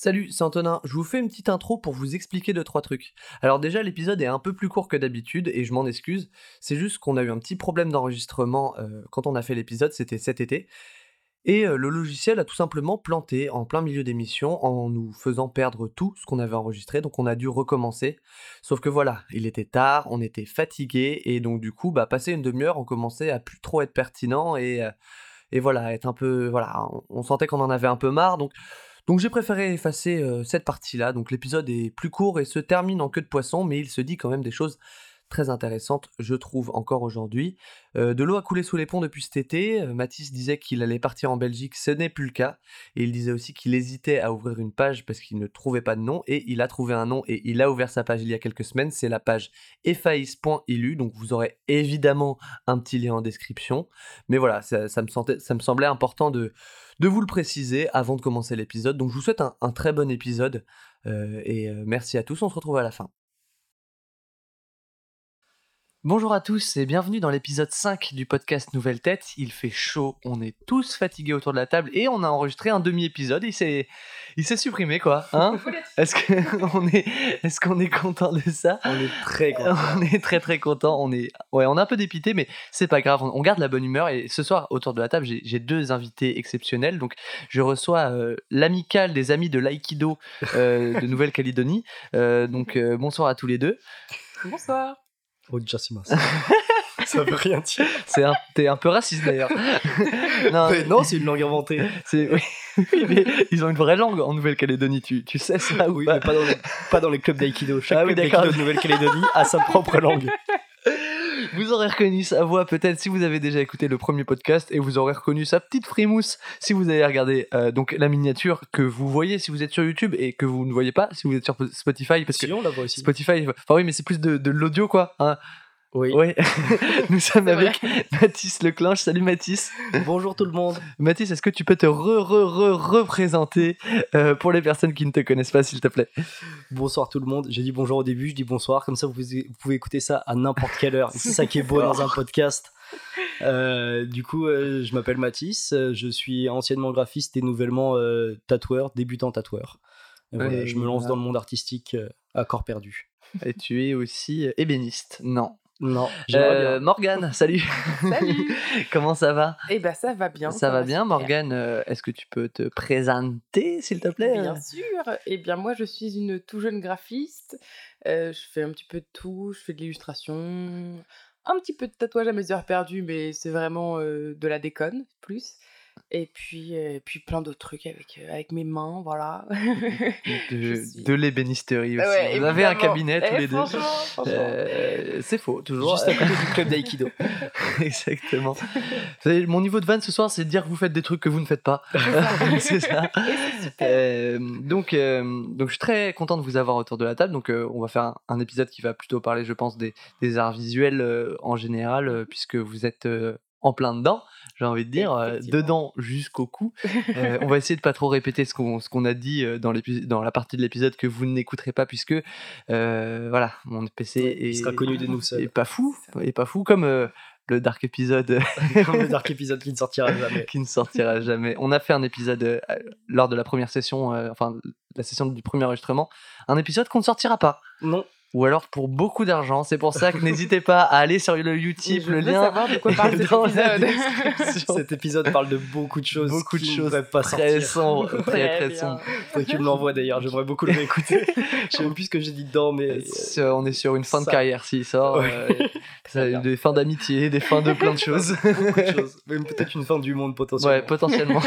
Salut, c'est Antonin. Je vous fais une petite intro pour vous expliquer deux trois trucs. Alors déjà, l'épisode est un peu plus court que d'habitude et je m'en excuse. C'est juste qu'on a eu un petit problème d'enregistrement euh, quand on a fait l'épisode, c'était cet été. Et euh, le logiciel a tout simplement planté en plein milieu d'émission en nous faisant perdre tout ce qu'on avait enregistré, donc on a dû recommencer. Sauf que voilà, il était tard, on était fatigué et donc du coup, bah passer une demi-heure, on commençait à plus trop être pertinent et euh, et voilà, être un peu voilà, on, on sentait qu'on en avait un peu marre, donc donc j'ai préféré effacer euh, cette partie-là. Donc l'épisode est plus court et se termine en queue de poisson, mais il se dit quand même des choses très intéressantes, je trouve, encore aujourd'hui. Euh, de l'eau a coulé sous les ponts depuis cet été. Euh, Mathis disait qu'il allait partir en Belgique, ce n'est plus le cas. Il disait aussi qu'il hésitait à ouvrir une page parce qu'il ne trouvait pas de nom. Et il a trouvé un nom et il a ouvert sa page il y a quelques semaines. C'est la page effaïs.ilu. Donc vous aurez évidemment un petit lien en description. Mais voilà, ça, me, semblait important de vous le préciser avant de commencer l'épisode. Donc je vous souhaite un, très bon épisode euh, et merci à tous, on se retrouve à la fin. Bonjour à tous et bienvenue dans l'épisode 5 du podcast Nouvelle Tête. Il fait chaud, on est tous fatigués autour de la table et on a enregistré un demi-épisode. Il s'est, il s'est supprimé quoi. Hein? Est-ce qu'on est, est-ce qu'on est content de ça? On est très content. On est très très content. On est, ouais, on est un peu dépité, mais c'est pas grave. On garde la bonne humeur et ce soir autour de la table, j'ai, j'ai deux invités exceptionnels. Donc je reçois euh, l'amical des amis de l'aïkido euh, de Nouvelle-Calédonie. Euh, donc euh, bonsoir à tous les deux. Bonsoir. Ojasimas. ça veut rien dire. C'est un, t'es un peu raciste d'ailleurs. non, Mais non, c'est une langue inventée. c'est, oui, oui, mais ils ont une vraie langue en Nouvelle-Calédonie. Tu, tu sais ça ou Oui, pas? mais pas dans, les, pas dans les clubs d'aïkido. Chaque Ah oui, club d'accord. d'aïkido de Nouvelle-Calédonie a sa propre langue. Vous aurez reconnu sa voix peut-être si vous avez déjà écouté le premier podcast et vous aurez reconnu sa petite frimousse si vous avez regardé euh, donc la miniature que vous voyez si vous êtes sur YouTube et que vous ne voyez pas si vous êtes sur Spotify parce que on la voit aussi. Spotify, enfin oui mais c'est plus de, de l'audio quoi. Hein. Oui. Ouais. Nous sommes vrai. avec Mathis Leclanche. Salut Mathis. Bonjour tout le monde. Mathis, est-ce que tu peux te re re re représenter euh, pour les personnes qui ne te connaissent pas s'il te plaît? Bonsoir tout le monde. J'ai dit bonjour au début, je dis bonsoir. Comme ça, vous pouvez, vous pouvez écouter ça à n'importe quelle heure. C'est ça qui est beau dans un podcast. Euh, du coup, euh, je m'appelle Mathis. euh, Je suis anciennement graphiste et nouvellement euh, tatoueur, débutant tatoueur. Et voilà, Ouais, je me lance voilà. dans le monde artistique euh, à corps perdu. Et tu es aussi ébéniste. Non. Non, Euh. Morgane, salut. Salut. Comment ça va? Eh ben ça va bien. Ça va bien. Morgane. euh, Est-ce que tu peux te présenter, s'il te plaît? Bien sûr. Eh bien moi je suis une tout jeune graphiste. Euh, je fais un petit peu de tout. Je fais de l'illustration, un petit peu de tatouage à mes heures perdues, mais c'est vraiment euh, de la déconne plus. Et puis, euh, et puis plein d'autres trucs avec, euh, avec mes mains, voilà. De, Je suis- de l'ébénisterie aussi. Ouais, Vous avez un cabinet tous Eh, les deux. Euh, c'est faux, toujours. Juste à côté du club d'aïkido. Exactement. Savez, mon niveau de vanne ce soir, c'est de dire que vous faites des trucs que vous ne faites pas. c'est ça. Euh, donc, euh, donc, je suis très content de vous avoir autour de la table. Donc, on va faire un, un épisode qui va plutôt parler, je pense, des, des arts visuels en général, puisque vous êtes en plein dedans, j'ai envie de dire, euh, dedans jusqu'au cou. Euh, on va essayer de pas trop répéter ce qu'on a dit euh, dans, la partie de l'épisode que vous n'écouterez pas, puisque voilà, mon PC est, sera connu de nous est pas fou, est pas fou comme le dark épisode Comme le dark épisode qui ne sortira jamais. qui ne sortira jamais. On a fait un épisode euh, lors de la première session, euh, enfin la session du premier enregistrement, un épisode qu'on ne sortira pas. Non, Ou alors pour beaucoup d'argent. C'est pour ça que n'hésitez pas à aller sur le Utip, je le lien. savoir de quoi parle cet dans la épisode. cet épisode parle de beaucoup de choses. Beaucoup de choses pas très sortir. sombres, très Très sombres. Tu me l'envoies d'ailleurs, j'aimerais beaucoup le réécouter. Je sais même plus ce que j'ai dit dedans, mais. Euh, on est sur une fin de carrière s'il sort. Ouais. euh, ça- bien. des fins d'amitié, des fins de plein de choses. beaucoup de choses. Même peut-être une fin du monde potentiellement. Ouais, potentiellement.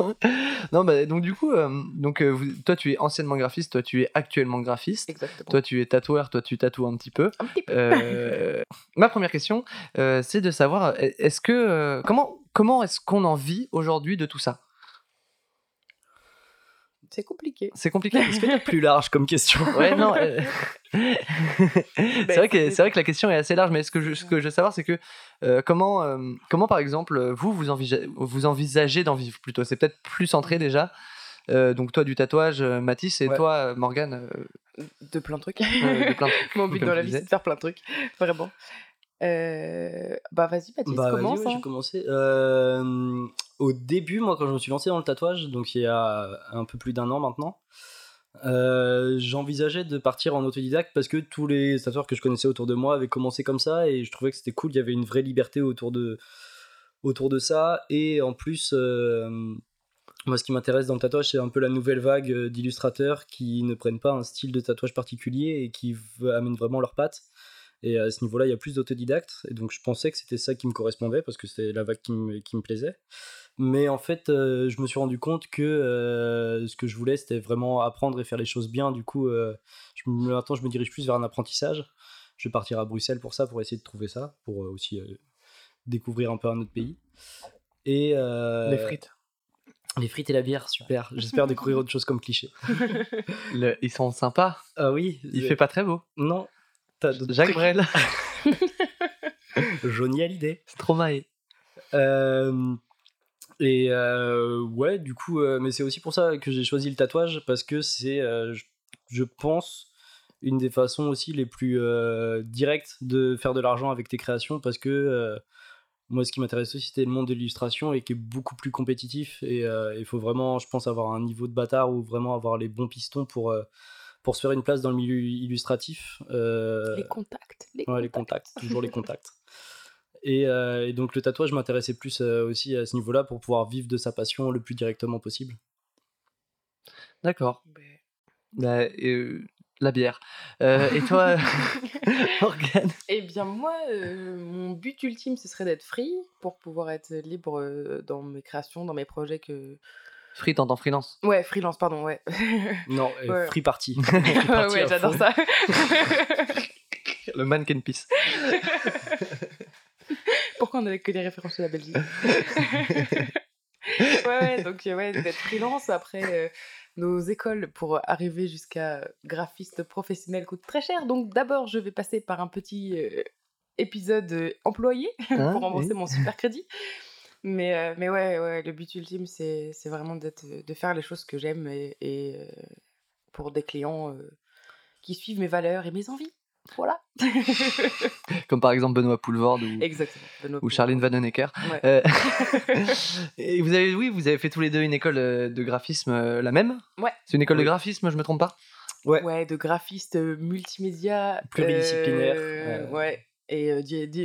non, bah, donc du coup, euh, donc, euh, toi tu es anciennement graphiste, toi tu es actuellement graphiste. Exactement. Toi, tu es tatoueur, toi, tu tatoues un petit peu. Un petit peu. Euh, ma première question, euh, c'est de savoir, est-ce que euh, comment comment est-ce qu'on en vit aujourd'hui de tout ça? C'est compliqué. C'est compliqué. Est-ce que plus large comme question? Ouais, non. euh, c'est vrai que c'est vrai que la question est assez large, mais ce que je, ce que je veux savoir, c'est que euh, comment euh, comment par exemple vous vous envisagez, vous envisagez d'en vivre plutôt? C'est peut-être plus centré déjà. Euh, donc toi du tatouage, euh, Mathis, et Ouais. toi, euh, Morgane, De plein de trucs. de plein de trucs, Mon but dans la vie, c'est de faire plein de trucs. Vraiment. Euh, Bah, vas-y, Baptiste, Bah, vas-y, commence. ouais, je hein. Euh, au début, moi, quand je me suis lancé dans le tatouage, donc il y a un peu plus d'un an maintenant, euh, j'envisageais de partir en autodidacte parce que tous les tatoueurs que je connaissais autour de moi avaient commencé comme ça et je trouvais que c'était cool, il y avait une vraie liberté autour de, autour de ça. Et en plus, euh, moi, ce qui m'intéresse dans le tatouage, c'est un peu la nouvelle vague euh, d'illustrateurs qui ne prennent pas un style de tatouage particulier et qui amènent vraiment leurs pattes. Et à ce niveau-là, il y a plus d'autodidactes. Et donc, je pensais que c'était ça qui me correspondait parce que c'était la vague qui me, qui me plaisait. Mais en fait, euh, je me suis rendu compte que euh, ce que je voulais, c'était vraiment apprendre et faire les choses bien. Du coup, maintenant, je me dirige plus vers un apprentissage. Je vais partir à Bruxelles pour ça, pour essayer de trouver ça, pour aussi découvrir un peu un autre pays. Et, les frites. Les frites et la bière, super. J'espère découvrir autre chose comme cliché. ils sont sympas. Ah oui. Il fait pas très beau. Non. Jacques Brel. Johnny Hallyday. Stromae. Euh, et euh, ouais, du coup, euh, mais c'est aussi pour ça que j'ai choisi le tatouage parce que c'est, euh, je, pense, une des façons aussi les plus directes de faire de l'argent avec tes créations parce que moi, ce qui m'intéresse aussi, c'était le monde de l'illustration et qui est beaucoup plus compétitif. Et il faut vraiment, je pense, avoir un niveau de bâtard ou vraiment avoir les bons pistons pour, pour se faire une place dans le milieu illustratif. les contacts. Les, ouais, les contacts, toujours les contacts. Euh, et, donc le tatouage m'intéressait plus euh, aussi à ce niveau-là pour pouvoir vivre de sa passion le plus directement possible. D'accord. Bah, euh, la bière. et toi, Morgane? Eh bien moi, mon but ultime, ce serait d'être free pour pouvoir être libre dans mes créations, dans mes projets que... Free, t'entends freelance? Ouais, freelance, pardon, ouais. non, free party. ouais, j'adore ça. Le mannequin piece. Pourquoi on n'avait que des références de la Belgique? Ouais, ouais, donc ouais, d'être freelance après euh, nos écoles pour arriver jusqu'à graphiste professionnel coûte très cher. Donc d'abord, je vais passer par un petit euh, épisode euh, employé hein, pour rembourser mon super crédit. Mais, mais ouais, ouais, le but ultime, c'est vraiment de faire les choses que j'aime et, et pour des clients qui suivent mes valeurs et mes envies. Voilà. Comme par exemple Benoît Poulvord ou, ou Charline Vanhoenacker. Euh, et vous avez, oui, vous avez fait tous les deux une école euh, de graphisme euh, la même? Ouais. C'est une école de graphisme, je me trompe pas? Ouais. Ouais, de graphiste multimédia. Pluridisciplinaire. ouais. Et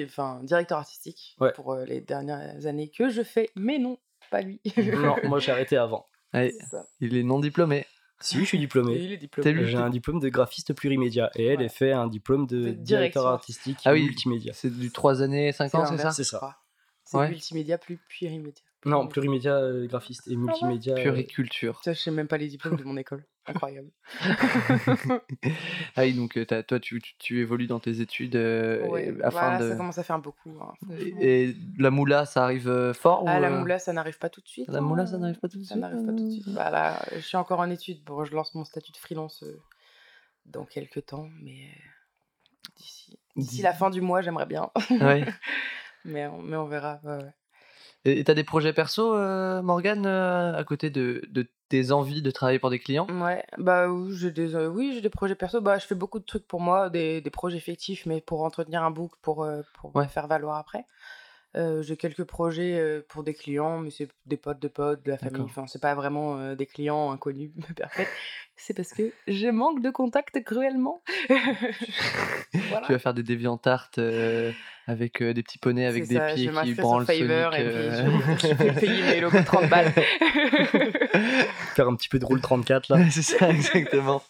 enfin, directeur artistique pour les dernières années que je fais, mais non, pas lui. non, moi j'ai arrêté avant. il est non diplômé. Si, je suis diplômé. J'ai un diplôme de graphiste plurimédia et elle, a fait un diplôme de, directeur artistique ah oui, multimédia. C'est du 3 années, 5 ans, c'est ça C'est ça. C'est multimédia plus plurimédia. Non, plurimédia euh, graphiste et multimédia. Euh, Puriculture. Ça, je sais même pas les diplômes de mon école. Incroyable. ah oui, donc euh, toi, tu, tu, évolues dans tes études afin de... ça commence à faire beaucoup. Hein, et, la moula, ça arrive fort Ah, la moula, ça n'arrive pas tout de suite. La moula, ça hein. n'arrive pas tout de suite. Ça n'arrive pas tout de suite. Bah, là, je suis encore en études. Bon, je lance mon statut de freelance dans quelques temps, mais d'ici, d'ici la fin du mois, j'aimerais bien. Ouais. mais, on, mais on verra. Ouais, et t'as des projets perso, euh, Morgane, euh, à côté de, de, tes envies de travailler pour des clients? Ouais, bah oui, j'ai des, euh, oui, j'ai des projets perso. Bah, je fais beaucoup de trucs pour moi, des, des projets fictifs, mais pour entretenir un book, pour, pour faire valoir après. J'ai quelques projets pour des clients, mais c'est des potes de potes, de la famille. Enfin, c'est pas vraiment des clients inconnus, C'est parce que je manque de contact cruellement. Tu vas faire des déviantartes avec des petits poneys avec des pieds qui branlent Sonic. Et puis je, vais payer mes logos 30 balles. Faire un petit peu de roule 34 là. c'est ça, exactement.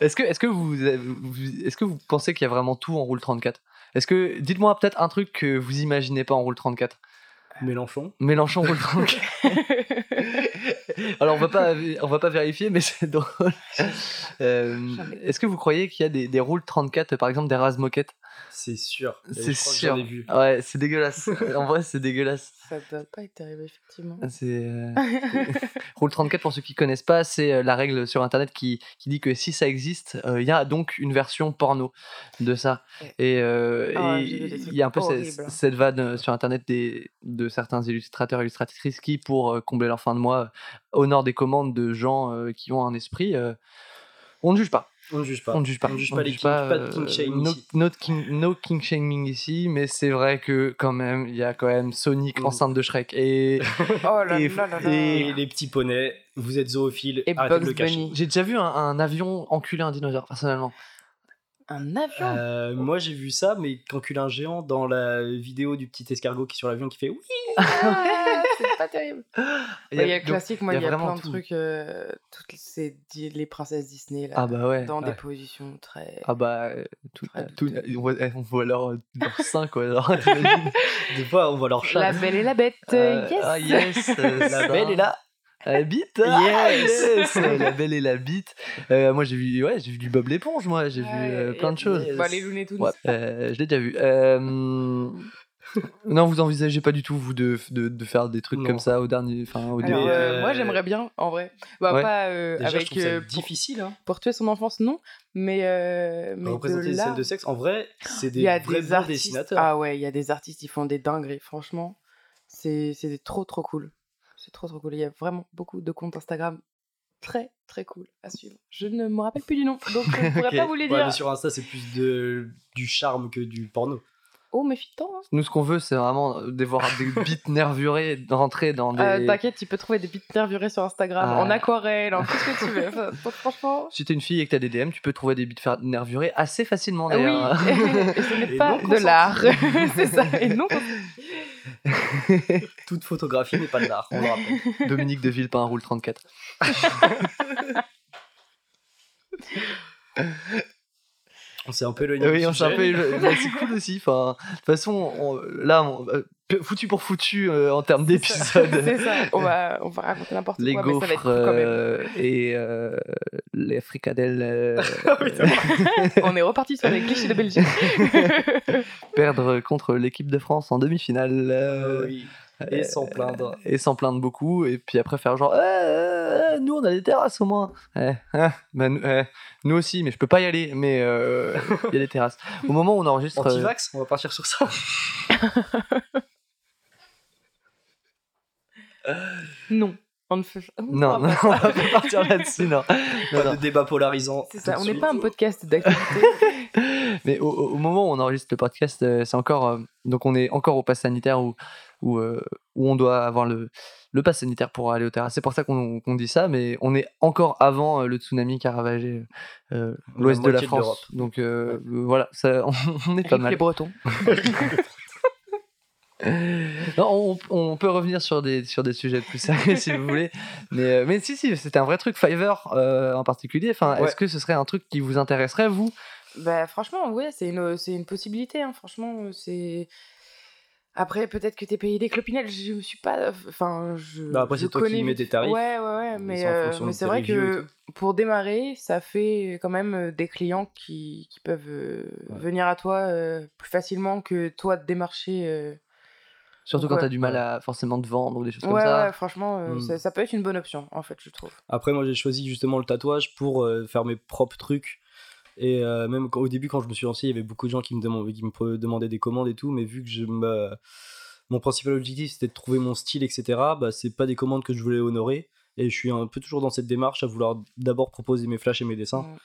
Est-ce que, est que, vous, est-ce que vous pensez qu'il y a vraiment tout en roule 34 Est-ce que, dites-moi peut-être un truc que vous imaginez pas en roule 34 Mélenchon. Mélenchon roule 34. Alors on va pas, on va pas vérifier, mais c'est drôle. Euh, est-ce que vous croyez qu'il y a des, des roules 34, par exemple des rases moquettes? C'est sûr. C'est sûr. Vu. Ouais, c'est dégueulasse. en vrai, c'est dégueulasse. Ça doit pas être arrivé effectivement. C'est euh... roule 34 pour ceux qui connaissent pas, c'est euh, la règle sur internet qui, qui dit que si ça existe, euh, il y a donc une version porno de ça. Et oh, il y a un peu cette, cette vanne sur internet des, de certains illustrateurs et illustratrices qui, pour combler leur fin de mois, honorent des commandes de gens qui ont un esprit. on ne juge pas. On ne juge pas. On ne juge pas. On ne juge pas les juge pas de euh, king shame no, ici. no king, no king shaming ici, mais c'est vrai que quand même, il y a quand même Sonic Mm. enceinte de Shrek et Oh là Et- là là là. Et les petits poneys, vous êtes zoophiles, Et Bugs le cacher. Bunny. j'ai déjà vu un, un avion enculer un dinosaure personnellement. Un avion Euh, moi j'ai vu ça, mais qu'encule un géant dans la vidéo du petit escargot qui est sur l'avion qui fait oui. Ah, C'est pas terrible. Il y a, classique, moi, il y a plein de tout. trucs. euh, toutes ces, les princesses Disney, là, Ah bah ouais. dans ouais. des positions très. Ah bah euh, tout, Très tout- douteux. on voit, on voit leur, leur sein quoi. Des fois on voit leur chat. La belle et la bête, Euh, yes ah, yes La belle est là. La bite ah, Yes. yes, La belle et la bite Euh, Moi j'ai vu, ouais, j'ai vu du Bob l'éponge, moi j'ai vu euh, plein de choses. Yes. Bah, les Looney Tunes. Ouais, euh, je l'ai déjà vu. Euh, Non, vous envisagez pas du tout, vous, de, de, de faire des trucs Non. comme ça au dernier. Enfin, au Alors, moi, j'aimerais bien, en vrai. Bah, Ouais. pas euh, Déjà, avec. euh, pour, difficile. Hein. pour tuer son enfance, non. Mais. euh, mais Représenter là, scènes de sexe, en vrai, c'est des vrais des artistes. dessinateurs. Ah ouais, il y a des artistes, ils font des dingueries, franchement. C'est c'est trop, trop cool. C'est trop, trop cool. Il y a vraiment beaucoup de comptes Instagram très, très cool à suivre. Je ne me rappelle plus du nom, donc je ne pourrais pas vous les Ouais, dire. mais sur Insta, c'est plus de, du charme que du porno. Oh, méfie-toi. hein. Nous, ce qu'on veut, c'est vraiment de voir des bites nervurées rentrer dans des. Euh, T'inquiète, tu peux trouver des bites nervurées sur Instagram, Ah. en aquarelle, en tout ce que tu veux. Enfin, franchement. Si t'es une fille et que t'as des DM, tu peux trouver des bites fer- nervurées assez facilement Ah d'ailleurs. oui, et ce n'est pas de l'art. c'est ça, et non Toute photographie n'est pas de l'art, on le rappelle. Dominique de Villepin roule 34. On s'est un peu éloigné. Oui, on s'est un peu- c'est cool aussi. Enfin, de toute façon, on- là, on- euh, foutu pour foutu euh, en termes d'épisodes. C'est ça, on va, on va raconter n'importe Les quoi, mais ça va être quand même. euh, et euh, les fricadelles euh, Ah. On est reparti sur les clichés de Belgique. perdre contre l'équipe de France en demi-finale. euh, Oui. Et sans plaindre. et s'en plaindre beaucoup et puis après faire genre Eh, eh, eh, nous on a des terrasses au moins Eh, hein, bah, nous, eh, nous aussi mais je peux pas y aller mais euh, il y a des terrasses au moment où on enregistre euh, Anti-vax, on va partir sur ça. non, on ne fait non non on va pas partir là-dessus non, Non, Pas non. de débat polarisant. C'est ça, on n'est pas un podcast d'actualité. mais au, au- moment où on enregistre le podcast euh, c'est encore euh, donc on est encore au pass sanitaire où où, euh, où on doit avoir le le pass sanitaire pour aller aux terrasses c'est pour ça qu'on qu'on dit ça mais on est encore avant euh, le tsunami qui a ravagé euh, l'ouest de la de. France donc euh, voilà ça, on est pas mal les Bretons. Non, on, on peut revenir sur des, sur des sujets plus sérieux si vous voulez. Mais, euh, mais si, si, c'était un vrai truc. Fiverr euh, en particulier. Enfin, Ouais. Est-ce que ce serait un truc qui vous intéresserait, vous? Bah franchement, ouais, c'est une, c'est une possibilité. Hein. Franchement, c'est. Après, peut-être que t'es payé des clopinettes. Je me suis pas. Enfin, je. Bah, après, c'est toi qui connais mets vite- tes tarifs. Ouais, ouais, ouais. Mais c'est euh, mais c'est vrai que pour démarrer, ça fait quand même euh, des clients qui, qui peuvent euh, Ouais. venir à toi euh, plus facilement que toi de démarcher. euh. Surtout Donc, quand ouais. t'as du mal à forcément te vendre ou des choses comme ça. ouais, franchement, euh, Hmm. ça, ça peut être une bonne option, en fait, je trouve. Après, moi, j'ai choisi justement le tatouage pour euh, faire mes propres trucs. Et euh, même quand- au début, quand je me suis lancé, il y avait beaucoup de gens qui me, demandaient, qui me pre- demandaient des commandes et tout. Mais vu que je me- mon principal objectif c'était de trouver mon style, etc., bah, c'est pas des commandes que je voulais honorer. Et je suis un peu toujours dans cette démarche à vouloir d'abord proposer mes flashs et mes dessins Mm.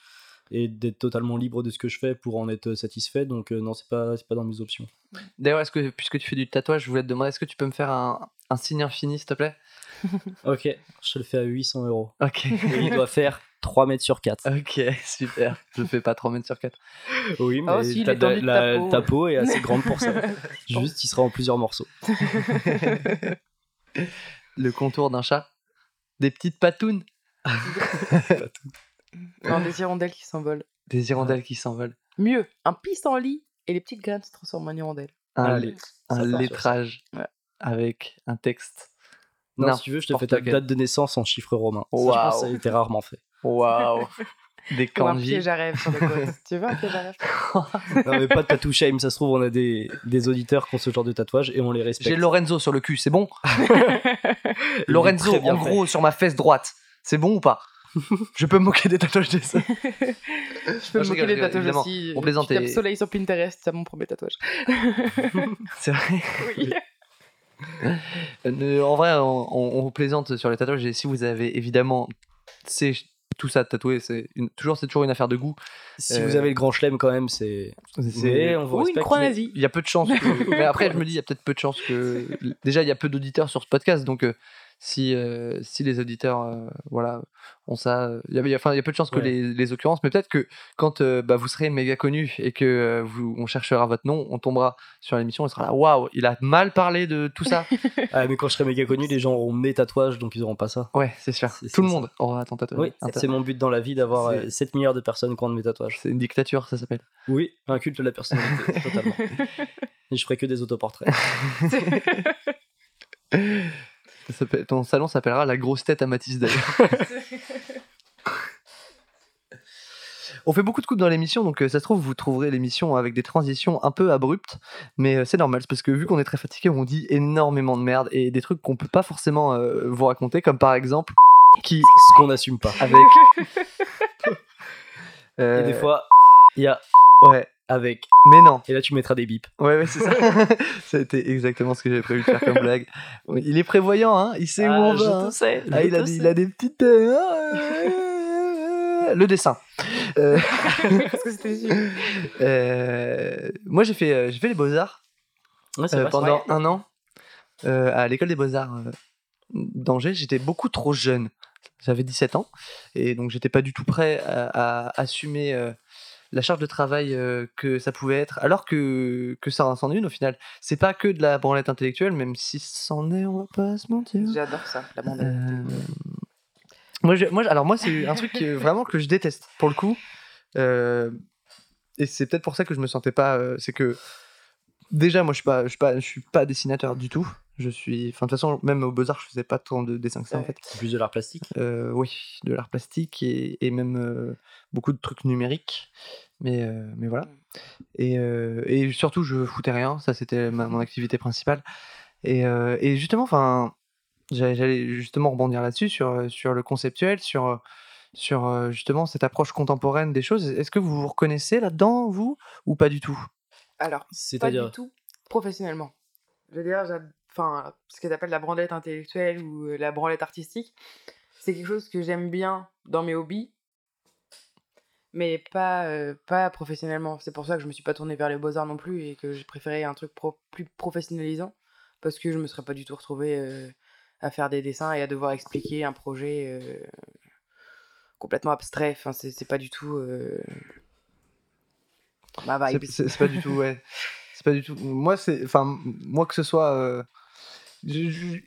et d'être totalement libre de ce que je fais pour en être satisfait. Donc, euh, non, c'est pas, pas dans mes options. D'ailleurs, est-ce que, puisque tu fais du tatouage, je voulais te demander est-ce que tu peux me faire un, un signe infini, s'il te plaît? Ok, je te le fais à 800 euros. Ok. Et il doit faire 3 mètres sur 4. ok, super. Je fais pas 3 mètres sur 4. Oui, mais Ah, l'étendue de- de la- ta peau. ta peau est assez grande pour ça. Juste, il sera en plusieurs morceaux. Le contour d'un chat. Des petites patounes. Non, des hirondelles qui s'envolent. Des hirondelles qui s'envolent. Mieux, un pissenlit et les petites graines se transforment en hirondelles. Un, Allez, un lettrage Ouais. avec un texte. Non, si tu veux, je te fais ta date de naissance en chiffres romains. Ça, Je Waouh. pense que ça a été rarement fait. Waouh Des Ou un piège à rêve sur le tu veux un piège à rêve Non, mais pas de tattoo shame. Ça se trouve, on a des, des auditeurs qui ont ce genre de tatouage et on les respecte. J'ai Lorenzo sur le cul, c'est bon Lorenzo, en fait. gros, sur ma fesse droite. C'est bon ou pas? Je peux me moquer des tatouages des. Je peux Non, me je moquer rigole, des tatouages aussi. On plaisante et- soleil sur Pinterest, c'est mon premier tatouage. C'est vrai. Oui. Euh, en vrai, on, on- on plaisante sur les tatouages et si vous avez évidemment ces tout ça, tatouer, c'est une- toujours, c'est toujours une affaire de goût. Si Euh, vous avez le grand chelem quand même, c'est. Mais on vous Ou une respecte, croix nazie. il y a peu de chances. que- mais après, je me dis, il y a peut-être peu de chances que. Déjà, il y a peu d'auditeurs sur ce podcast, donc euh, si, euh, si les auditeurs euh, voilà, ont ça, euh, il y a, il y a- enfin, il y a peu de chances que les, les occurrences, mais peut-être que quand euh, bah, vous serez méga connu et que vous, on cherchera votre nom, on tombera sur l'émission, on sera là, waouh, il a mal parlé de tout ça. Ah, mais quand je serai méga connu, les gens auront mes tatouages, donc ils auront pas ça. ouais, c'est sûr. C'est- Tout le monde aura ton tatouage. Oui, c'est mon but dans la vie d'avoir C'est- euh, 7 milliards de personnes qui ont de mes tatouages. C'est une dictature, ça s'appelle. Oui, un culte de la personnalité, totalement. Et je ferai que des autoportraits. Ça Ton salon s'appellera la grosse tête à Matisse d'ailleurs. On fait beaucoup de coupes dans l'émission, donc euh, ça se trouve, vous trouverez l'émission avec des transitions un peu abruptes, mais euh, c'est normal, c'est parce que vu qu'on est très fatigué, on dit énormément de merde et des trucs qu'on peut pas forcément euh, vous raconter, comme par exemple qui Ce qu'on n'assume pas. avec. Euh, Et des fois, il y a Ouais, avec. mais non. Et là, tu mettras des bips. Ouais, ouais, c'est ça. ça a été exactement ce que j'avais prévu de faire comme blague. Il est prévoyant, hein, il sait où on je va. te hein. sais. Ah, je il, a te des, sais. il a des petites. euh, Le dessin. Euh, Parce que c'était sûr. euh, moi, j'ai fait, euh, j'ai fait les beaux-arts Ouais, c'est euh, vrai, pendant un an euh, à l'école des beaux-arts euh, d'Angers. J'étais beaucoup trop jeune. J'avais 17 ans. Et donc, j'étais pas du tout prêt à, à assumer euh, la charge de travail euh, que ça pouvait être. Alors que, que ça en est une au final. C'est pas que de la branlette intellectuelle, même si c'en est, on va pas se mentir. J'adore ça, la. Euh, moi, je- moi, alors moi, c'est un truc que, vraiment que je déteste pour le coup. Euh, et c'est peut-être pour ça que je me sentais pas. c'est que déjà, moi, je suis pas, je suis pas, je suis pas dessinateur du tout. Je suis, enfin, de toute façon, même au Beaux Arts, je faisais pas tant de dessins que ça en fait. C'est plus de l'art plastique. Euh, oui, de l'art plastique et, et même euh, beaucoup de trucs numériques. Mais, euh, mais voilà. Et, euh, et surtout, je foutais rien. Ça, c'était ma- mon activité principale. Et, euh, et justement, enfin, j'allais justement rebondir là-dessus, sur, sur le conceptuel, sur, sur justement cette approche contemporaine des choses. Est-ce que vous vous reconnaissez là-dedans, vous, ou pas du tout? Alors, pas du tout professionnellement. Je veux dire, enfin, ce que tu appelles la branlette intellectuelle ou la branlette artistique, c'est quelque chose que j'aime bien dans mes hobbies, mais pas, euh, pas professionnellement. C'est pour ça que je me suis pas tournée vers les beaux-arts non plus et que j'ai préféré un truc pro- plus professionnalisant, parce que je me serais pas du tout retrouvée euh, à faire des dessins et à devoir expliquer un projet euh, complètement abstrait. Enfin, c'est pas du tout ma C'est vibe. c'est pas du tout, ouais. C'est pas du tout. Moi, c'est. Enfin, moi, que ce soit. Je- je-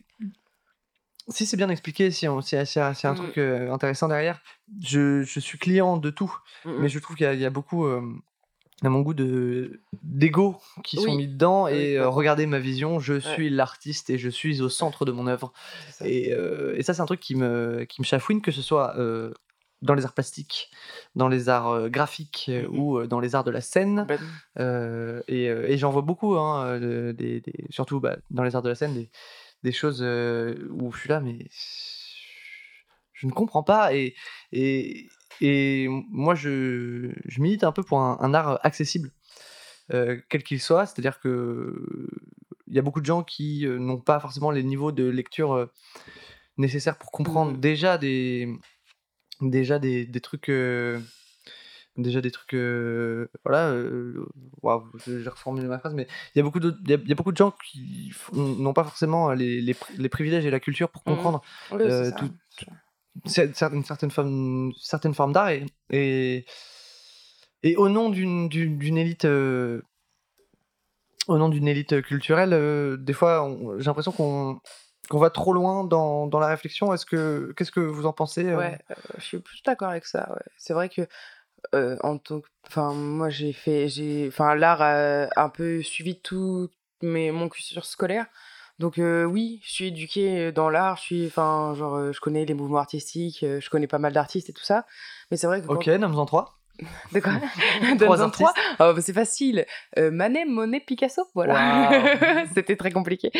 Si c'est bien expliqué, si on- si un Mm. truc euh, intéressant derrière, je, je suis client de tout. Mm, Mais je trouve qu'il y, a- il y a beaucoup, euh, à mon goût, de d'ego qui sont mis dedans. Oui, et euh, regardez ma vision, je suis l'artiste et je suis au centre de mon œuvre. c'est. Et, euh, et ça, c'est un truc qui me, qui me chafouine, que ce soit dans les arts plastiques, dans les arts euh, graphiques euh, Mhm. ou euh, dans les arts de la scène. Euh, et et j'en vois beaucoup, hein, des, des- surtout bah, dans les arts de la scène, des, des choses où je suis là, mais je ne comprends pas. Et, et, et moi, je, je milite un peu pour un, un art accessible, euh, quel qu'il soit. C'est-à-dire que il y a beaucoup de gens qui n'ont pas forcément les niveaux de lecture nécessaires pour comprendre Mhm. déjà des, déjà des, des trucs. euh, déjà des trucs euh, voilà euh, je- j'ai reformulé ma phrase mais il y a beaucoup de il y a- il y a beaucoup de gens qui n'ont pas forcément les, les, pri- les privilèges et la culture pour Mhm. comprendre Oui, euh, tout- cer- cer- une certaine forme certaine forme d'art et, et et au nom d'une d'une élite euh, au nom d'une élite culturelle euh, des fois j'ai l'impression qu'on qu'on va trop loin dans, dans la réflexion est-ce que qu'est-ce que vous en pensez euh? Ouais, euh, je suis plus d'accord avec ça. Ouais. C'est vrai que euh, en tant que, enfin, moi j'ai fait, j'ai, enfin, l'art a un peu suivi tout mes mon cursus scolaire. Donc oui, je suis éduquée dans l'art. Je suis, enfin, genre, je connais les mouvements artistiques, je connais pas mal d'artistes et tout ça. Mais c'est vrai que quand- ok nomme-en trois de quoi? Trois Donne-en trois Oh, c'est facile. Euh, Manet, Monet, Picasso, voilà. C'était très compliqué.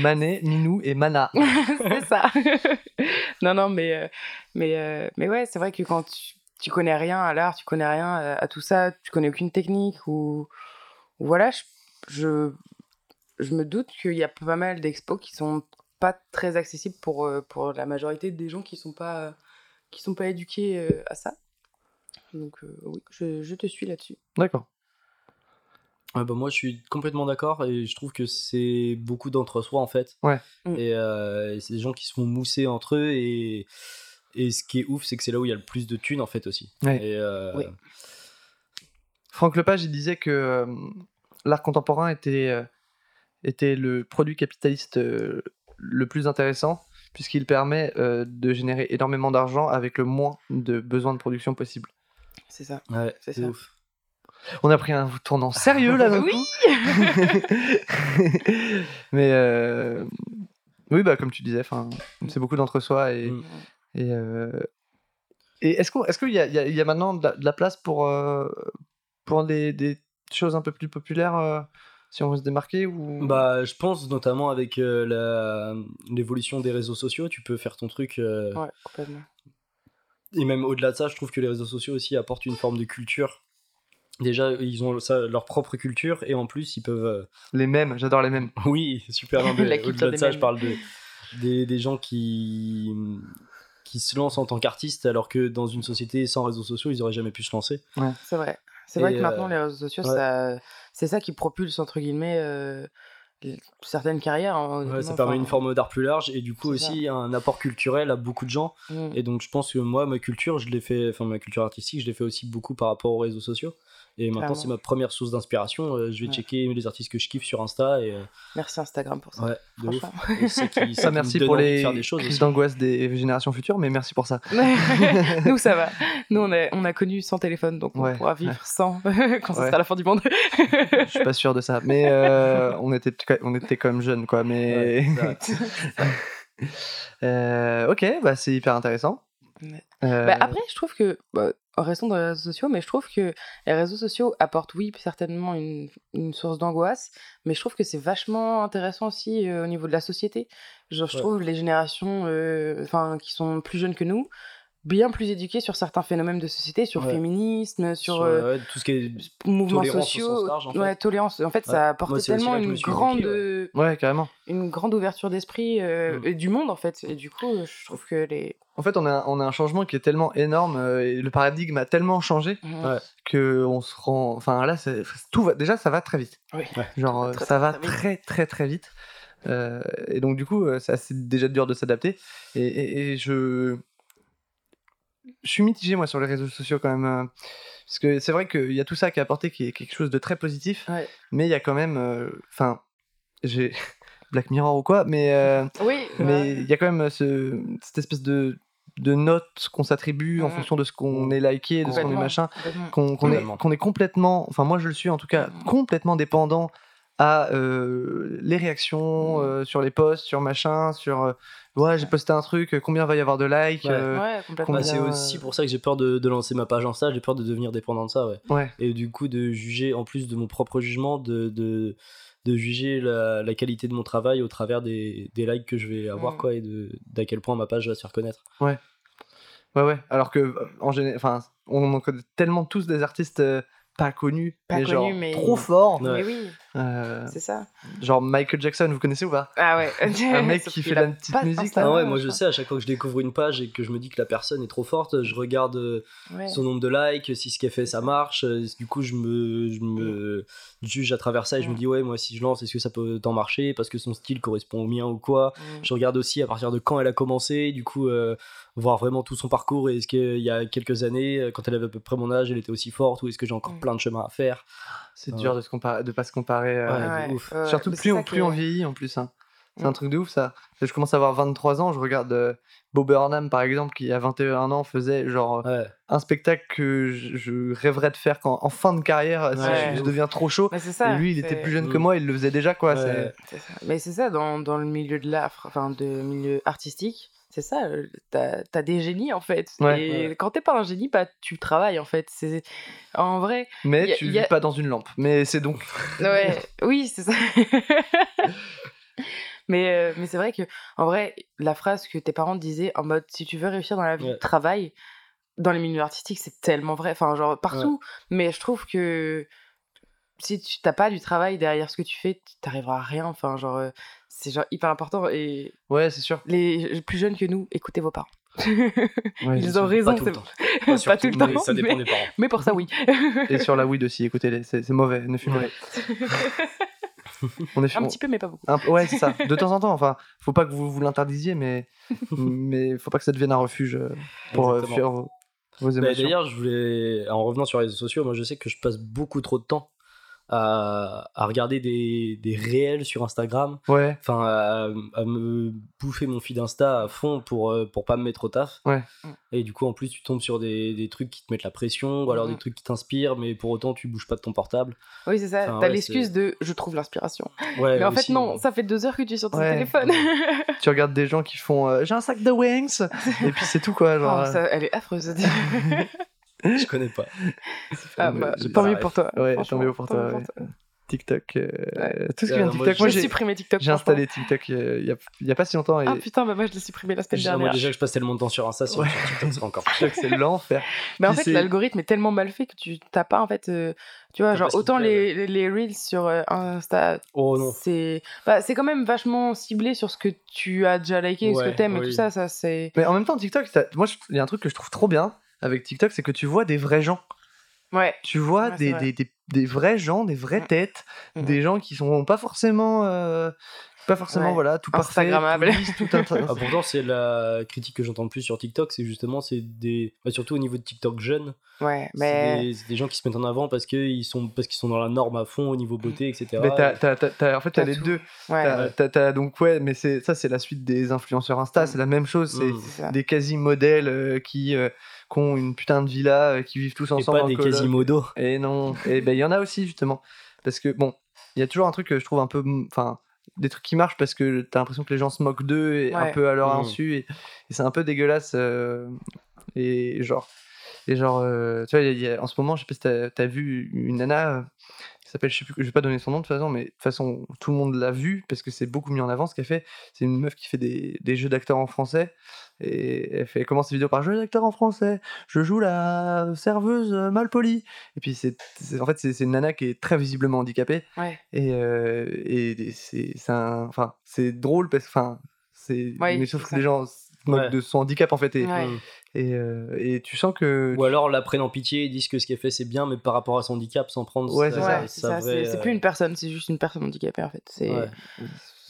Manet Minou et Mana c'est ça. non, non, mais, euh, mais, euh, mais ouais, c'est vrai que quand tu, tu connais rien à l'art, tu connais rien à, à tout ça, tu connais aucune technique ou, voilà, je, je, je me doute qu'il y a pas mal d'expos qui sont pas très accessibles pour, euh, pour la majorité des gens qui sont pas, qui sont pas éduqués euh, à ça. Donc euh, oui, je, je te suis là-dessus. D'accord. Bah, moi, je suis complètement d'accord et je trouve que c'est beaucoup d'entre-soi en fait. Ouais. Mm. Et, euh, et c'est des gens qui se font mousser entre eux et, et ce qui est ouf, c'est que c'est là où il y a le plus de thunes en fait aussi. Ouais. Et, euh, Oui. Franck Lepage, il disait que euh, l'art contemporain était, euh, était le produit capitaliste euh, le plus intéressant, puisqu'il permet euh, de générer énormément d'argent avec le moins de besoins de production possible. C'est ça. ouais, C'est ça. ouf. On a pris un tournant sérieux là Oui. coup. Mais euh, oui, bah, comme tu disais, 'fin, c'est beaucoup d'entre-soi et, Mm. et, euh, et est-ce qu'il y, a- il y a- il y a maintenant de la, de la place pour, euh, pour des, des choses un peu plus populaires euh, si on veut se démarquer ou... Bah, je pense notamment avec euh, la- l'évolution des réseaux sociaux, tu peux faire ton truc. euh, Ouais, complètement. Et même au-delà de ça, je trouve que les réseaux sociaux aussi apportent une forme de culture. Déjà, ils ont ça, leur propre culture et en plus, ils peuvent. euh, Les mêmes, j'adore les mêmes. Oui, super. non, mais La culture Au-delà de des ça, je mèmes. parle de, des, des gens qui, qui se lancent en tant qu'artistes alors que dans une société sans réseaux sociaux, ils auraient jamais pu se lancer. C'est vrai. C'est vrai Et, que maintenant, euh, les réseaux sociaux, ouais. ça, c'est ça qui propulse, entre guillemets, euh, certaines carrières. hein, Ouais, ça permet enfin, une forme d'art plus large et du coup ça. aussi un apport culturel à beaucoup de gens. mm. Et donc je pense que moi, ma culture, je l'ai fait, enfin ma culture artistique, je l'ai fait aussi beaucoup par rapport aux réseaux sociaux. Et maintenant, Clairement. c'est ma première source d'inspiration. Euh, je vais Ouais. checker les artistes que je kiffe sur Insta et euh, Merci Instagram pour ça. ouais, de ouf. Franchement. Et c'est qui- Ça, ça qui merci pour de les faire des choses crises d'angoisse des générations futures, mais merci pour ça. Nous, ça va. Nous, on a, on a connu sans téléphone, donc Ouais, on pourra vivre ouais. sans quand ça sera la fin du monde. Je suis pas sûr de ça, mais euh, on, était, on était quand même jeunes, quoi. Mais. Euh, ok, bah, c'est hyper intéressant. Euh, Bah, après, je trouve que, bah, restons dans les réseaux sociaux, mais je trouve que les réseaux sociaux apportent, oui, certainement une, une source d'angoisse, mais je trouve que c'est vachement intéressant aussi euh, au niveau de la société. Genre, je Ouais. trouve les générations euh, qui sont plus jeunes que nous bien plus éduquées sur certains phénomènes de société, sur Ouais. féminisme, sur, Sur, euh, ouais, tout ce qui est mouvements sociaux. large, en fait. Ouais, tolérance. En fait, Ouais. ça apporte tellement une grande, éduqué, ouais. euh, Ouais, carrément. une grande ouverture d'esprit euh, Mm. et du monde, en fait. Et du coup, je trouve que les... En fait, on a, on a un changement qui est tellement énorme euh, et le paradigme a tellement changé Ouais. que on se rend. Enfin, là, tout va. Déjà, ça va très vite. Oui. Genre, Très, ça très, va très vite. très, très, vite. Euh, et donc, du coup, c'est déjà dur de s'adapter. Et, et- et je. Je suis mitigé, moi, sur les réseaux sociaux quand même. euh, parce que c'est vrai qu'il y a tout ça qui a apporté qui est quelque chose de très positif. Ouais. Mais il y a quand même. euh, Enfin, j'ai. Black Mirror ou quoi, mais. euh, Oui, mais il y a quand même ce, cette espèce de, de notes qu'on s'attribue en fonction de ce qu'on est liké, de ce qu'on est machin, qu'on qu'on est, Complètement. qu'on est complètement, enfin moi je le suis en tout cas, complètement dépendant à euh, les réactions euh, sur les posts, sur machin, sur euh, ouais j'ai posté un truc, combien va y avoir de likes, Ouais. euh, Ouais, c'est euh, aussi pour ça que j'ai peur de, de lancer ma page Insta, j'ai peur de devenir dépendant de ça, ouais. ouais. Et du coup, de juger, en plus de mon propre jugement, de, de, de juger la, la qualité de mon travail au travers des, des likes que je vais avoir, Mm. quoi, et de- d'à quel point ma page va se faire connaître. Ouais, ouais. Alors que, en général, enfin, on en connaît tellement tous des artistes euh, pas connus, Pas mais genre connus, mais- trop forts. Ouais. Mais oui, Euh, c'est ça. genre Michael Jackson, vous connaissez ou pas? Ah ouais. Un mec qui fait la petite musique. Ah ouais, moi je sais, à chaque fois que je découvre une page et que je me dis que la personne est trop forte, je regarde euh, Ouais. son nombre de likes, si ce qu'elle fait ça marche. euh, Du coup, je me, je me juge à travers ça et je me dis, ouais, moi si je lance, est-ce que ça peut tant marcher? Parce que son style correspond au mien ou quoi Mm. Je regarde aussi à partir de quand elle a commencé, du coup, euh, voir vraiment tout son parcours. Et est-ce qu'il y a quelques années, quand elle avait à peu près mon âge, elle était aussi forte ou est-ce que j'ai encore Mm. plein de chemin à faire C'est Ouais. dur de de pas se comparer. Euh, Ouais, de Ouais, ouf. ouais, Surtout plus, on, plus on vieillit en plus. hein. C'est Mm. un truc de ouf ça. Je commence à avoir 23 ans, je regarde euh, Bob Burnham par exemple qui à 21 ans faisait genre Ouais, un spectacle que je, je rêverais de faire quand, en fin de carrière si Ouais. je, je deviens trop chaud. Mais c'est ça. Et lui il était plus jeune que Mm. moi, il le faisait déjà quoi. Ouais. Mais c'est ça, dans, dans le milieu de l'art, enfin, de milieu artistique, c'est ça, t'as as des génies en fait. Ouais. et Ouais. quand t'es pas un génie, bah, tu travailles en fait. C'est En vrai, Mais Y a- tu y a- vis pas dans une lampe. Mais c'est donc. ouais, oui, c'est ça. mais euh, mais c'est vrai que, en vrai, la phrase que tes parents disaient en mode si tu veux réussir dans la vie, Ouais. travaille. Dans les milieux artistiques, c'est tellement vrai. Enfin, genre partout. Mais je trouve que si tu t'as pas du travail derrière ce que tu fais, tu t'arriveras à rien. Enfin, genre, euh, c'est genre hyper important. Et Ouais, c'est sûr. les plus jeunes que nous, écoutez vos parents. Ouais, Ils ont sûr. raison, Pas tout le temps. pas surtout, tout le temps, mais Ça dépend mais- des parents. mais pour ça, oui. Et sur la weed aussi, écoutez, c'est mauvais, ne fumez pas. On est Un petit peu, mais pas beaucoup. un ouais, c'est ça. De temps en temps, enfin, faut pas que vous vous l'interdisiez, mais mais faut pas que ça devienne un refuge euh, pour euh, Exactement. fuir vos, vos Bah, émotions. D'ailleurs, je voulais, en revenant sur les réseaux sociaux, moi je sais que je passe beaucoup trop de temps à, à regarder des, des réels sur Instagram, ouais, enfin à, à me bouffer mon feed Insta à fond pour, euh, pour pas me mettre au taf. Ouais. Et du coup, en plus, tu tombes sur des, des trucs qui te mettent la pression ou alors des Mhm. trucs qui t'inspirent, mais pour autant, tu bouges pas de ton portable. Oui, c'est ça. Enfin, T'as ouais, l'excuse de je trouve l'inspiration. Ouais, mais en fait, non, ouais. ça fait deux heures que tu es sur ton Ouais. téléphone. tu regardes des gens qui font euh, j'ai un sac de wings et puis c'est tout quoi, genre. Oh, euh, ça- elle est affreuse. Je connais pas. ah, euh, bah, j'ai tant pas mieux pour toi. Ouais, tant mieux pour toi, ouais. TikTok, euh, Ouais. tout ce qui Euh, vient de TikTok. Moi, J'ai supprimé TikTok. j'ai installé TikTok euh, il y, a, y a pas si longtemps et Ah putain, bah moi je l'ai supprimé la semaine Déjà, moi, dernière. déjà que je passe tellement de temps sur Insta, sur TikTok, c'est encore pire. TikTok c'est l'enfer. Mais en Puis fait, l'algorithme est tellement mal fait que tu t'as pas en fait. euh, tu vois, genre ce autant les, les, les reels sur euh, Insta, Oh non. c'est bah, c'est quand même vachement ciblé sur ce que tu as déjà liké, ce Ouais, que t'aimes et oui. tout ça. ça c'est Mais en même temps, TikTok, moi, je- il y a un truc que je trouve trop bien avec TikTok, c'est que tu vois des vrais gens. Ouais. Tu vois Ouais, des, vrai. des, des, des vrais gens, des vraies Mm. têtes, Mhm. des gens qui sont pas forcément, euh, pas forcément Ouais. voilà, tout parfait, tout tout Ah, pourtant, c'est la critique que j'entends le plus sur TikTok, c'est justement, c'est des. bah, surtout au niveau de TikTok jeune, Ouais, mais. des, c'est des gens qui se mettent en avant parce qu'ils sont, parce qu'ils sont dans la norme à fond au niveau beauté, etc. Mais t'as- t'as- t'as- t'as- en fait, t'as T'as les tout. deux. Ouais, T'as- Ouais. t'as- t'as- donc, ouais, mais c'est ça, c'est la suite des influenceurs Insta, Mm. c'est la même chose. C'est Mm. des quasi-modèles euh, qui, euh, qui ont une putain de villa, euh, qui vivent tous Et ensemble. pas en des coloc. quasimodo. Et non, et ben il y en a aussi justement. Parce que bon, il y a toujours un truc que je trouve un peu. Enfin, des trucs qui marchent parce que t'as l'impression que les gens se moquent d'eux et un peu à leur Mhm. insu et, et c'est un peu dégueulasse. euh, et genre. Et genre, euh, tu vois, il y a- en ce moment, je sais pas si t'as as vu une nana s'appelle, je sais plus, je vais pas donner son nom de toute façon, mais de toute façon, tout le monde l'a vu parce que c'est beaucoup mis en avant ce qu'elle fait. C'est une meuf qui fait des, des jeux d'acteurs en français et elle, fait, elle commence ses vidéos par jeu d'acteur en français. Je joue la serveuse euh, mal polie. Et puis, c'est, c'est- en fait, c'est, c'est une nana qui est très visiblement handicapée Ouais. et, euh, et c'est, c'est un- enfin, c'est drôle parce que, enfin, c'est, Oui, mais sauf c'est que ça. les gens se moquent Ouais. de son handicap en fait et, Ouais. Mm. Et, euh, et tu sens que Ou alors la prennent en pitié et disent que ce qu'elle fait c'est bien, mais par rapport à son handicap, sans prendre Ouais, c'est ça. c'est ça. vraie, euh, plus une personne, c'est juste une personne handicapée en fait. C'est. ouais.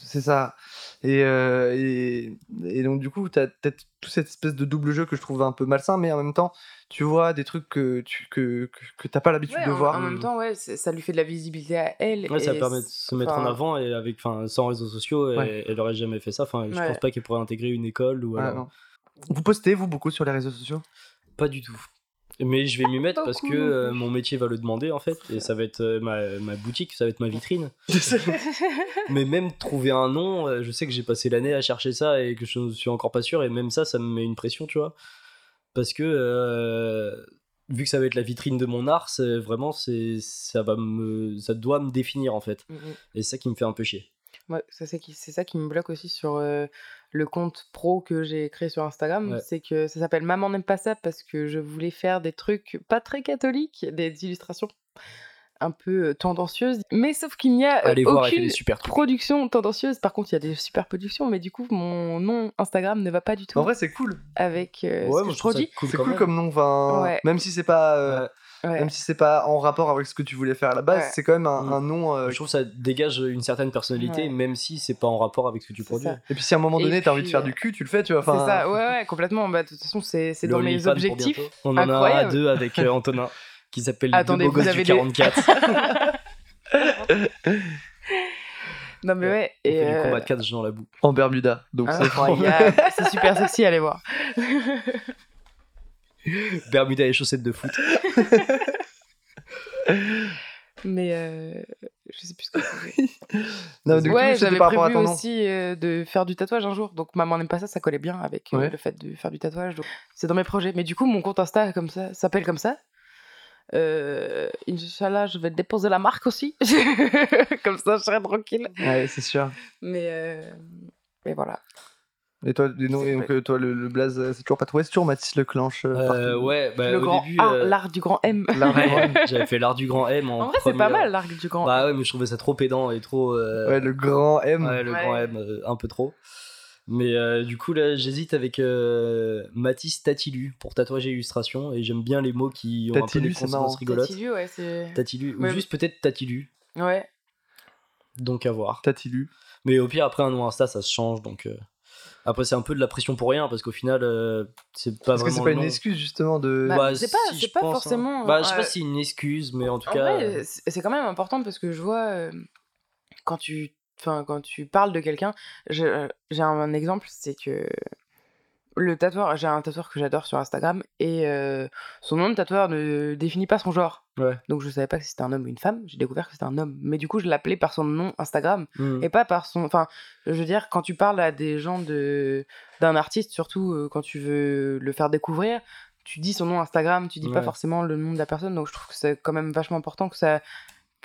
C'est ça. Et, euh, et, et donc, du coup, tu as peut-être toute cette espèce de double jeu que je trouve un peu malsain, mais en même temps, tu vois des trucs que tu que, que, que t'as pas l'habitude Ouais, de en, voir. en même temps, ouais, ça lui fait de la visibilité à elle. Ouais, ça et permet de se mettre en avant et avec, enfin, sans réseaux sociaux, et- Ouais. elle aurait jamais fait ça. Enfin, je Ouais. pense pas qu'elle pourrait intégrer une école ou Ouais, alors- non. Vous postez, vous, beaucoup sur les réseaux sociaux? Pas du tout. Mais je vais m'y mettre parce que euh, mon métier va le demander en fait, et ça va être euh, ma, ma boutique, ça va être ma vitrine. Mais même trouver un nom, euh, je sais que j'ai passé l'année à chercher ça et que je ne suis encore pas sûr, et même ça, ça me met une pression, tu vois. Parce que euh, vu que ça va être la vitrine de mon art, c'est vraiment, c'est, ça, va me, ça doit me définir en fait. Mm, mm. Et c'est ça qui me fait un peu chier. Ouais, ça, c'est ça qui me bloque aussi sur euh, le compte pro que j'ai créé sur Instagram. Ouais. C'est que ça s'appelle Maman n'aime pas ça parce que je voulais faire des trucs pas très catholiques, des illustrations un peu euh, tendancieuses. Mais sauf qu'il n'y a euh, Allez aucune super production tendancieuse. Par contre, il y a des super productions, mais du coup, mon nom Instagram ne va pas du tout En vrai, c'est cool. avec euh, Ouais, ce que je produis. C'est cool même. comme nom, enfin, Ouais. même si c'est pas, euh, Ouais. même si c'est pas en rapport avec ce que tu voulais faire à la base, Ouais. c'est quand même un, Mm. un nom. euh, Je trouve que ça dégage une certaine personnalité, Ouais. même si c'est pas en rapport avec ce que tu produis. ça. Et puis si à un moment donné, t'as envie de faire du cul, tu le fais, tu vois. C'est Enfin, ça, ouais, ouais, complètement. Bah, de toute façon, c'est dans mes objectifs. On en a un à Incroyable. deux avec euh, Antonin, qui s'appelle Attendez, vous avez du des- 44. Non, mais ouais. Et, fait du euh, combat de catch dans la boue. en Bermuda. Donc c'est Incroyable, c'est super sexy, allez voir. Bermuda et chaussettes de foot. Mais euh, je sais plus ce que. Non, du coup, ouais, j'avais prévu aussi euh, de faire du tatouage un jour. Donc maman n'aime pas ça, ça collait bien avec euh, Ouais. le fait de faire du tatouage. Donc c'est dans mes projets. Mais du coup, mon compte Insta comme ça s'appelle comme ça. Euh, Inch'Allah, je vais déposer la marque aussi. comme ça, je serai tranquille. Ouais, c'est sûr. Mais, euh, mais voilà. Et toi, et non, et donc, euh, toi le, le blaze, euh, c'est toujours pas toi, c'est toujours Mathis Leclanche. euh, ouais, bah, le au grand début. Euh, l'art du grand M. J'avais fait l'art du grand M en, En vrai, c'est pas mal l'art du grand Bah M. ouais, mais je trouvais ça trop pédant et trop. euh, Ouais, le grand M. ouais, le Ouais. grand M, euh, un peu trop. Mais euh, du coup, là, j'hésite avec euh, Mathis Tatilu pour tatouage et illustration. Et j'aime bien les mots qui ont Tatilu, un peu c'est des marrant. consonances rigolotes. Tatilu, ouais, c'est. Tatilu, ou juste peut-être Tatilu. Ouais. Donc à voir. Tatilu. Mais au pire, après un nom Insta, ça se change. Donc euh, après, c'est un peu de la pression pour rien parce qu'au final, euh, c'est pas Parce que c'est pas une nom. excuse justement de. Bah, Bah, c'est pas- si, c'est je pas pense, hein. forcément, Bah, je sais pas si c'est une excuse, mais en tout En cas. vrai, euh, c'est c'est quand même important parce que je vois euh, quand tu, enfin, quand tu parles de quelqu'un, euh, j'ai un, un exemple, c'est que le tatoueur, j'ai un tatoueur que j'adore sur Instagram et euh, son nom de tatoueur ne définit pas son genre. Ouais. Donc je savais pas si c'était un homme ou une femme. J'ai découvert que c'était un homme, mais du coup je l'appelais par son nom Instagram hmm. et pas par son. Enfin, je veux dire, quand tu parles à des gens de d'un artiste, surtout euh, quand tu veux le faire découvrir, tu dis son nom Instagram, tu dis pas forcément le nom de la personne. Donc je trouve que c'est quand même vachement important que ça,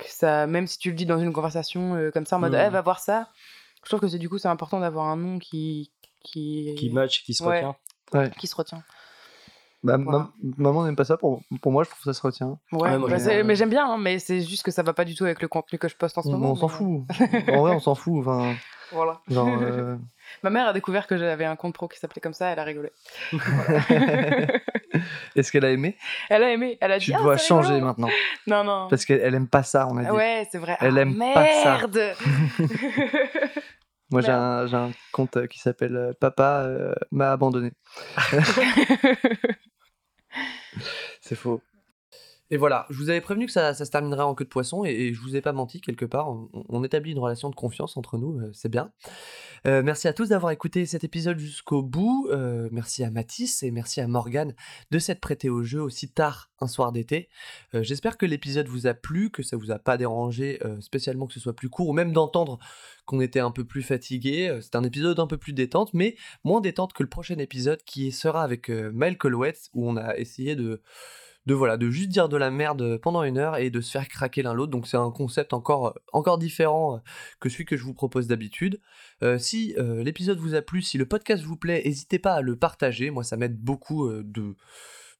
ça, même si tu le dis dans une conversation euh, comme ça en mode, eh, va voir ça. Je trouve que c'est du coup c'est important d'avoir un nom qui qui Qui match, qui se Ouais. retient. qui se retient. Bah, Voilà. ma- maman n'aime pas ça. Pour, pour moi, je trouve que ça se retient. Ouais, Ouais, moi, bah, mais j'aime bien, hein, mais c'est juste que ça va pas du tout avec le contenu que je poste en ce On, moment. on s'en mais, fout. en vrai, on s'en fout. Enfin, Voilà. genre. euh, Ma mère a découvert que j'avais un compte pro qui s'appelait comme ça, elle a rigolé. Est-ce qu'elle a aimé? Elle a aimé, elle a dit. Tu Ah, dois c'est changer rigolo. maintenant. Non, non. Parce qu'elle elle aime pas ça, on a dit. Ah Ouais, c'est vrai. Elle Ah, aime pas ça. merde Moi, j'ai un, j'ai un compte euh, qui s'appelle euh, Papa euh, m'a abandonné. C'est faux. Et voilà, je vous avais prévenu que ça, se terminerait en queue de poisson et, je vous ai pas menti quelque part. On, établit une relation de confiance entre nous, euh, c'est bien. Euh, merci à tous d'avoir écouté cet épisode jusqu'au bout. Euh, merci à Mathis et merci à Morgane de s'être prêté au jeu aussi tard un soir d'été. J'espère que l'épisode vous a plu, que ça vous a pas dérangé spécialement que ce soit plus court ou même d'entendre qu'on était un peu plus fatigué. C'est un épisode un peu plus détente, mais moins détente que le prochain épisode qui sera avec Maël Collouette où on a essayé de de voilà de juste dire de la merde pendant une heure et de se faire craquer l'un l'autre. Donc c'est un concept encore encore différent euh, que celui que je vous propose d'habitude. Euh, si euh, l'épisode vous a plu si le podcast vous plaît n'hésitez pas à le partager. Moi ça m'aide beaucoup de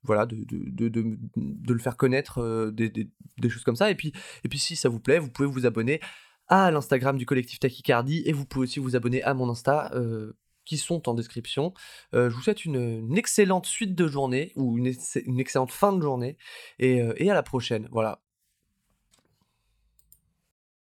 voilà de, de, de, le faire connaître des, choses comme ça. Et puis et puis si ça vous plaît vous pouvez vous abonner à l'Instagram du collectif Tachycardie et vous pouvez aussi vous abonner à mon Insta qui sont en description. Euh, je vous souhaite une, excellente suite de journée ou une, ex- une excellente fin de journée et, euh, et à la prochaine. Voilà.